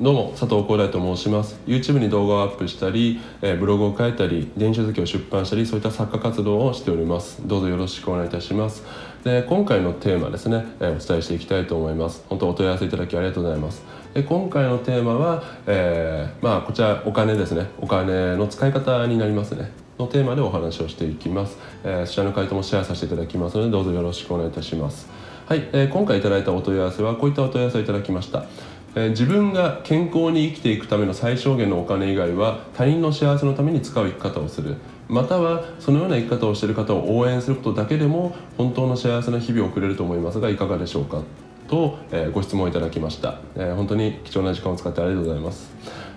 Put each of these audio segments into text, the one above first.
どうも佐藤光大と申します。YouTube に動画をアップしたり、えーブログを書いたり電子書籍を出版したりそういった作家活動をしております。どうぞよろしくお願いいたします。で今回のテーマですね、えーお伝えしていきたいと思います。本当お問い合わせいただきありがとうございます。で今回のテーマは、えーまあこちらお金ですね。お金の使い方になりますね。のテーマでお話をしていきます、えーそちらの回答もシェアさせていただきますのでどうぞよろしくお願いいたします。はい、えー今回いただいたお問い合わせはこういったお問い合わせをいただきました。え自分が健康に生きていくための最小限のお金以外は他人の幸せのために使う生き方をする。またはそのような生き方をしている方を応援することだけでも本当の幸せな日々を送れると思いますがいかがでしょうか？と、えご質問いただきました、え本当に貴重な時間を使ってありがとうございます。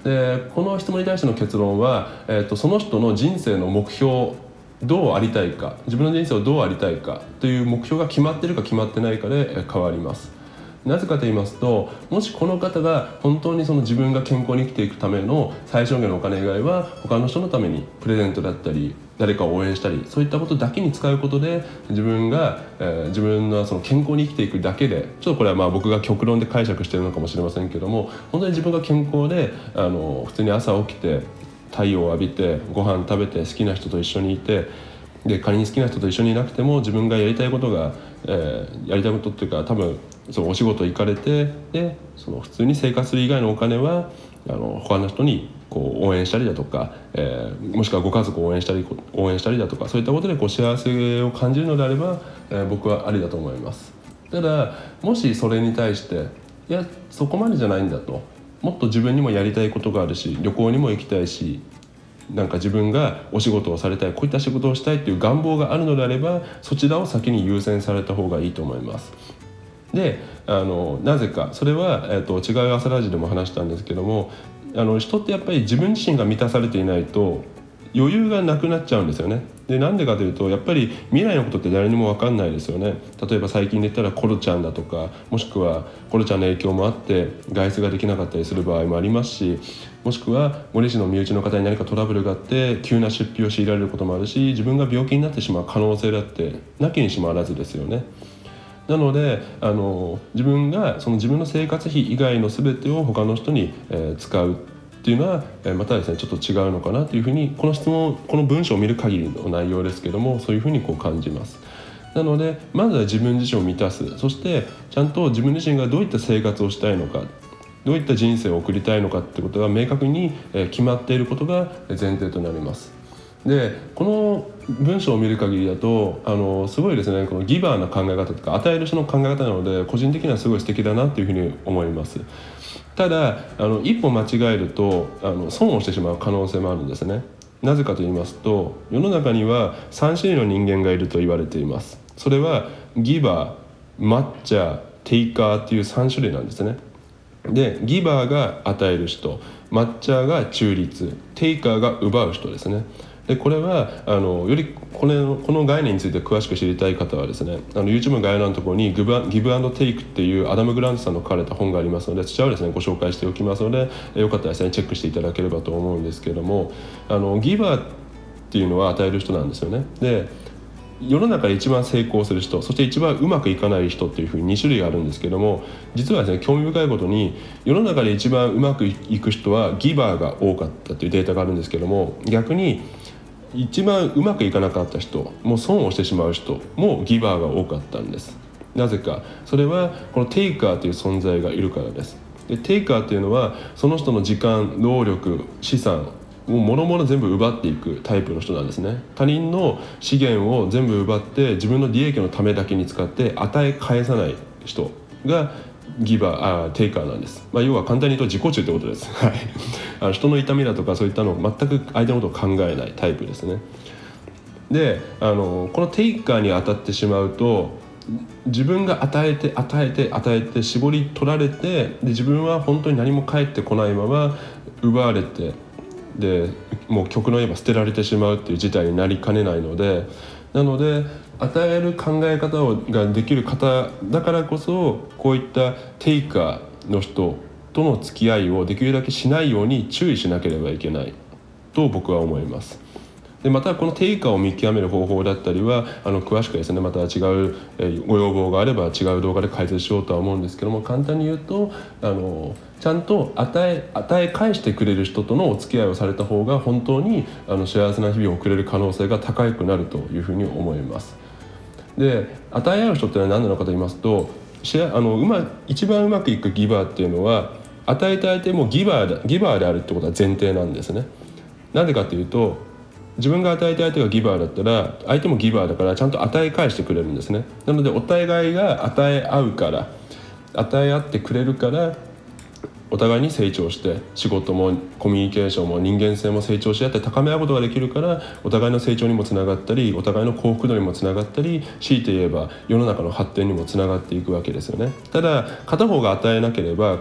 でこの質問に対しての結論は、えーとその人の人生の目標どうありたいか自分の人生をどうありたいかという目標が決まってるか決まってないかで変わります。なぜかと言いますともしこの方が本当にその自分が健康に生きていくための最小限のお金以外は他の人のためにプレゼントだったり誰かを応援したりそういったことだけに使うことで自分が、えー自分のその健康に生きていくだけでちょっとこれはまあ僕が極論で解釈してるのかもしれませんけども本当に自分が健康であの普通に朝起きて太陽を浴びてご飯食べて好きな人と一緒にいてで仮に好きな人と一緒にいなくても自分がやりたいことが、えーやりたいことっていうか多分そのお仕事行かれてでその普通に生活する以外のお金はあの他の人にこう応援したりだとか、えーもしくはご家族を応援したり応援したりだとかそういったことでこう幸せを感じるのであれば、えー僕はありだと思います。ただもしそれに対していやそこまでじゃないんだともっと自分にもやりたいことがあるし旅行にも行きたいしなんか自分がお仕事をされたいこういった仕事をしたいっていう願望があるのであればそちらを先に優先された方がいいと思います。であのなぜかそれは、えっと違う朝ラジでも話したんですけどもあの人ってやっぱり自分自身が満たされていないと余裕がなくなっちゃうんですよね。でなんでかというとやっぱり未来のことって誰にも分かんないですよね。例えば最近で言ったらコロちゃんだとかもしくはコロちゃんの影響もあって外出ができなかったりする場合もありますしもしくはご自身の身内の方に何かトラブルがあって急な出費を強いられることもあるし自分が病気になってしまう可能性だってなきにしもあらずですよね。なのであの自分がその自分の生活費以外の全てを他の人に、えー使うっていうのは、えまたですねちょっと違うのかなというふうにこの質問この文章を見る限りの内容ですけどもそういうふうにこう感じます。なのでまずは自分自身を満たすそしてちゃんと自分自身がどういった生活をしたいのかどういった人生を送りたいのかってことが明確にえ決まっていることが前提となります。でこの文章を見る限りだとあのすごいですねこのギバーな考え方とか与える人の考え方なので個人的にはすごい素敵だなっていうふうに思いますただあの一歩間違えるとあの損をしてしまう可能性もあるんですね。なぜかと言いますと世の中には3種類の人間がいると言われています。それはギバーマッチャーテイカーっていう3種類なんですね。でギバーが与える人マッチャーが中立テイカーが奪う人ですね。でこれはあのよりこのこの概念について詳しく知りたい方はですねあの YouTube の概要欄のところにギブギブアンドテイクっていうアダム・グラントさんの書かれた本がありますのでそちらをですねご紹介しておきますのでよかったらですねチェックしていただければと思うんですけどもあのギバーっていうのは与える人なんですよね。で世の中で一番成功する人そして一番うまくいかない人っていうふうに2種類あるんですけども実はですね興味深いことに世の中で一番うまくいく人はギバーが多かったっていうデータがあるんですけども逆に一番うまくいかなかった人もう損をしてしまう人もギバーが多かったんです。なぜか。それはこのテイカーという存在がいるからです。でテイカーっていうのはその人の時間労力資産もうもろもろ全部奪っていくタイプの人なんですね。他人の資源を全部奪って自分の利益のためだけに使って与え返さない人がギバーあーテイカーなんです、まあ、要は簡単に言うと自己中ってことです、はい、あの人の痛みだとかそういったのを全く相手のことを考えないタイプですね。であのこのテイカーに当たってしまうと自分が与えて与えて与えて絞り取られてで自分は本当に何も返ってこないまま奪われてでもう極論言えば捨てられてしまうっていう事態になりかねないのでなので与える考え方をができる方だからこそこういったテイカーの人との付き合いをできるだけしないように注意しなければいけないと僕は思います。でまたこの定価を見極める方法だったりはあの詳しくですねまた違う、えご要望があれば違う動画で解説しようとは思うんですけども簡単に言うとあのちゃんと与え与え返してくれる人とのお付き合いをされた方が本当にあの幸せな日々を送れる可能性が高くなるというふうに思います。で与え合う人ってのは何なのかと言いますとあのうま一番うまくいくギバーっていうのは与えた相手もギバーギバーであるってことは前提なんですね。なんでかっていうと自分が与えた相手がギバーだったら相手もギバーだからちゃんと与え返してくれるんですねなのでお互いが与え合うから与え合ってくれるからお互いに成長して仕事もコミュニケーションも人間性も成長し合って高め合うことができるからお互いの成長にもつながったりお互いの幸福度にもつながったり強いて言えば世の中の発展にもつながっていくわけですよね。ただ片方が与えなければ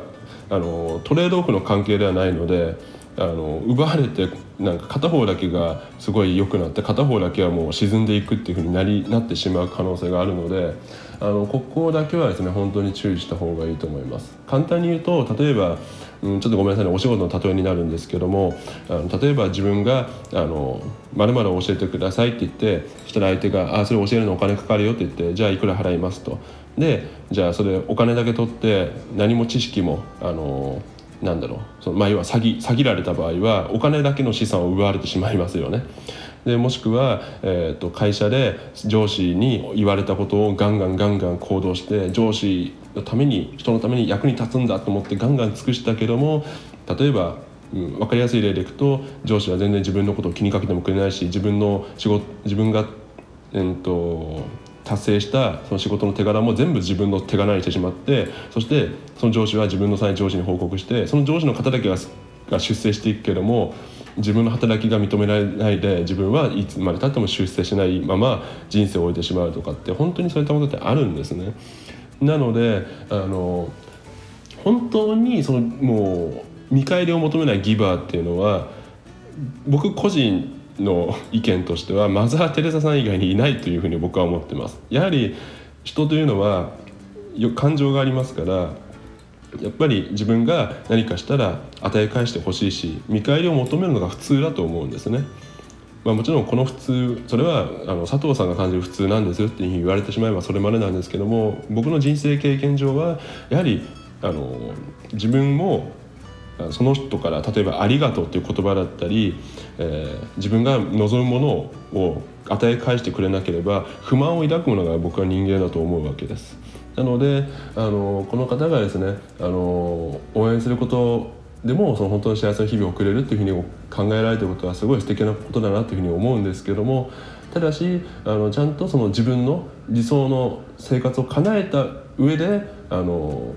あのトレードオフの関係ではないのであの奪われてなんか片方だけがすごい良くなって片方だけはもう沈んでいくっていうふうになりなってしまう可能性があるのであのここだけはですね本当に注意した方がいいと思います。簡単に言うと例えばうん、ちょっとごめんなさいねお仕事の例えになるんですけどもあの例えば自分が「あのまる教えてください」って言ってそしたら相手が「あそれ教えるのお金かかるよ」って言って「じゃあいくら払います」と。でじゃあそれお金だけ取って何も知識もあのなんだろうその、まあ、要は詐欺詐欺られた場合はお金だけの資産を奪われてしまいますよね。でもしくは、えーと、会社で上司に言われたことをガンガンガンガン行動して上司のために人のために役に立つんだと思ってガンガン尽くしたけども例えば、うん、分かりやすい例でいくと上司は全然自分のことを気にかけてもくれないし自分の仕事自分が、えーと達成したその仕事の手柄も全部自分の手柄にしてしまってそしてその上司は自分の際上司に報告してその上司の方だけがが出世していくけども自分の働きが認められないで自分はいつまでたっても出世しないまま人生を終えてしまうとかって本当にそういったことってあるんですね。なのであの本当にそのもう見返りを求めないギバーっていうのは僕個人の意見としてはマザー・テレサさん以外にいないというふうに僕は思ってます。やはり人というのは感情がありますからやっぱり自分が何かしたら与え返してほしいし見返りを求めるのが普通だと思うんですね。まあ、もちろんこの普通それはあの佐藤さんが感じる普通なんですよっていうふうに言われてしまえばそれまでなんですけども僕の人生経験上はやはりあの自分もその人から例えば「ありがとう」っていう言葉だったり、えー、自分が望むものを与え返してくれなければ不満を抱くものが僕は人間だと思うわけです。なのであのこの方がですねあの応援することでもその本当に幸せな日々を送れるっていうふうに考えられてることはすごい素敵なことだなというふうに思うんですけどもただしあのちゃんとその自分の理想の生活を叶えた上であの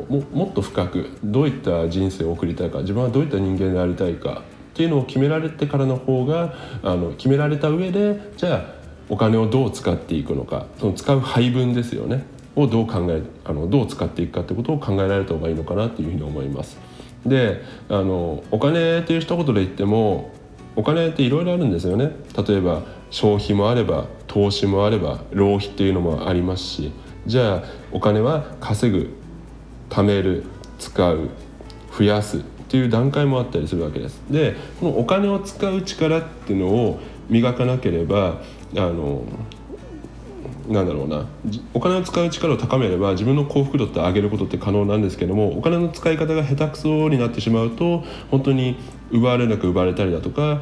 ももっと深くどういった人生を送りたいか自分はどういった人間でありたいかっていうのを決められてからの方があの決められた上でじゃあお金をどう使っていくのかその使う配分ですよねをどう考えあのどう使っていくかってことを考えられた方がいいのかなっていうふうに思います。であのお金という一言で言ってもお金っていろいろあるんですよね例えば消費もあれば投資もあれば浪費っていうのもありますしじゃあお金は稼ぐ貯める使う増やすっていう段階もあったりするわけです。でこのお金を使う力っていうのを磨かなければあのなんだろうなお金を使う力を高めれば自分の幸福度って上げることって可能なんですけどもお金の使い方が下手くそになってしまうと本当に奪われなく奪われたりだとか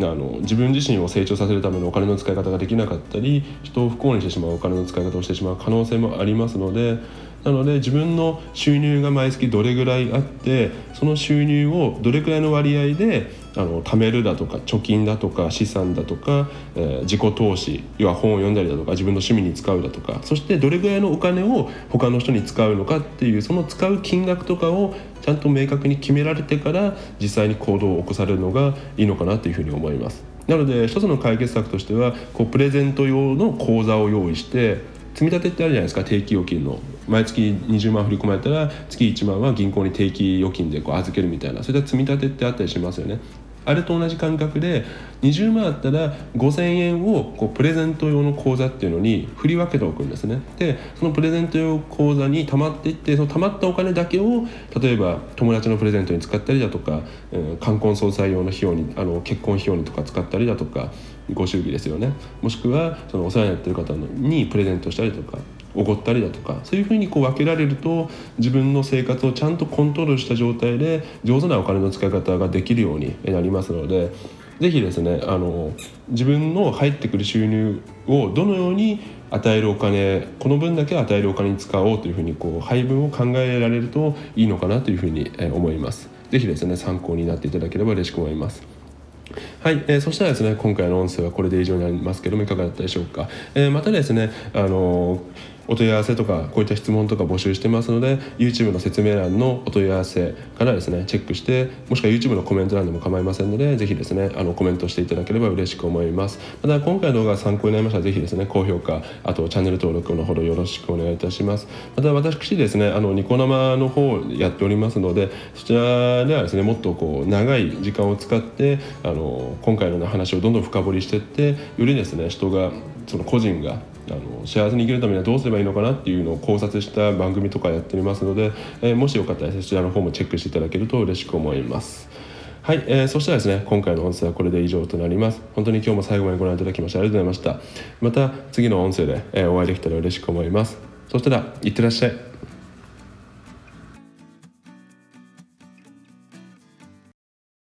あの自分自身を成長させるためのお金の使い方ができなかったり人を不幸にしてしまうお金の使い方をしてしまう可能性もありますのでなので自分の収入が毎月どれぐらいあってその収入をどれくらいの割合であの貯めるだとか貯金だとか資産だとか、えー、自己投資要は本を読んだりだとか自分の趣味に使うだとかそしてどれぐらいのお金を他の人に使うのかっていうその使う金額とかをちゃんと明確に決められてから実際に行動を起こされるのがいいのかなというふうに思います。なので一つの解決策としてはこうプレゼント用の口座を用意して積立ってあるじゃないですか定期預金の毎月20万振り込まれたら月1万は銀行に定期預金でこう預けるみたいなそういった積み立てってあったりしますよねあれと同じ感覚で20万あったら5000円をこうプレゼント用の口座っていうのに振り分けておくんですね。でそのプレゼント用口座に貯まっていってその貯まったお金だけを例えば友達のプレゼントに使ったりだとか、うん、冠婚葬祭用の費用にあの結婚費用にとか使ったりだとかご祝儀ですよね。もしくはそのお世話になってる方にプレゼントしたりとか。おごったりだとかそういうふうにこう分けられると自分の生活をちゃんとコントロールした状態で上手なお金の使い方ができるようになりますので是非ですねあの自分の入ってくる収入をどのように与えるお金この分だけ与えるお金に使おうというふうにこう配分を考えられるといいのかなというふうに思います。是非ですね参考になっていただければ嬉しく思います。はい、えー、そしたらですね今回の音声はこれで以上になりますけどもいかがだったでしょうか、えー、またですねあのーお問い合わせとかこういった質問とか募集してますので YouTube の説明欄のお問い合わせからですねチェックしてもしくは YouTube のコメント欄でも構いませんのでぜひですねあのコメントしていただければ嬉しく思います。また今回の動画が参考になりましたらぜひですね高評価あとチャンネル登録のほどよろしくお願いいたします。また私ですねあのニコ生の方やっておりますのでそちらではですねもっとこう長い時間を使ってあの今回の話をどんどん深掘りしていってよりですね人がその個人があの幸せに生きるためにはどうすればいいのかなっていうのを考察した番組とかやっておりますので、えー、もしよかったらそちらの方もチェックしていただけると嬉しく思います。はい、えー、そしたらですね今回の音声はこれで以上となります。本当に今日も最後までご覧いただきましてありがとうございました。また次の音声で、えー、お会いできたら嬉しく思います。そしたらいってらっしゃい。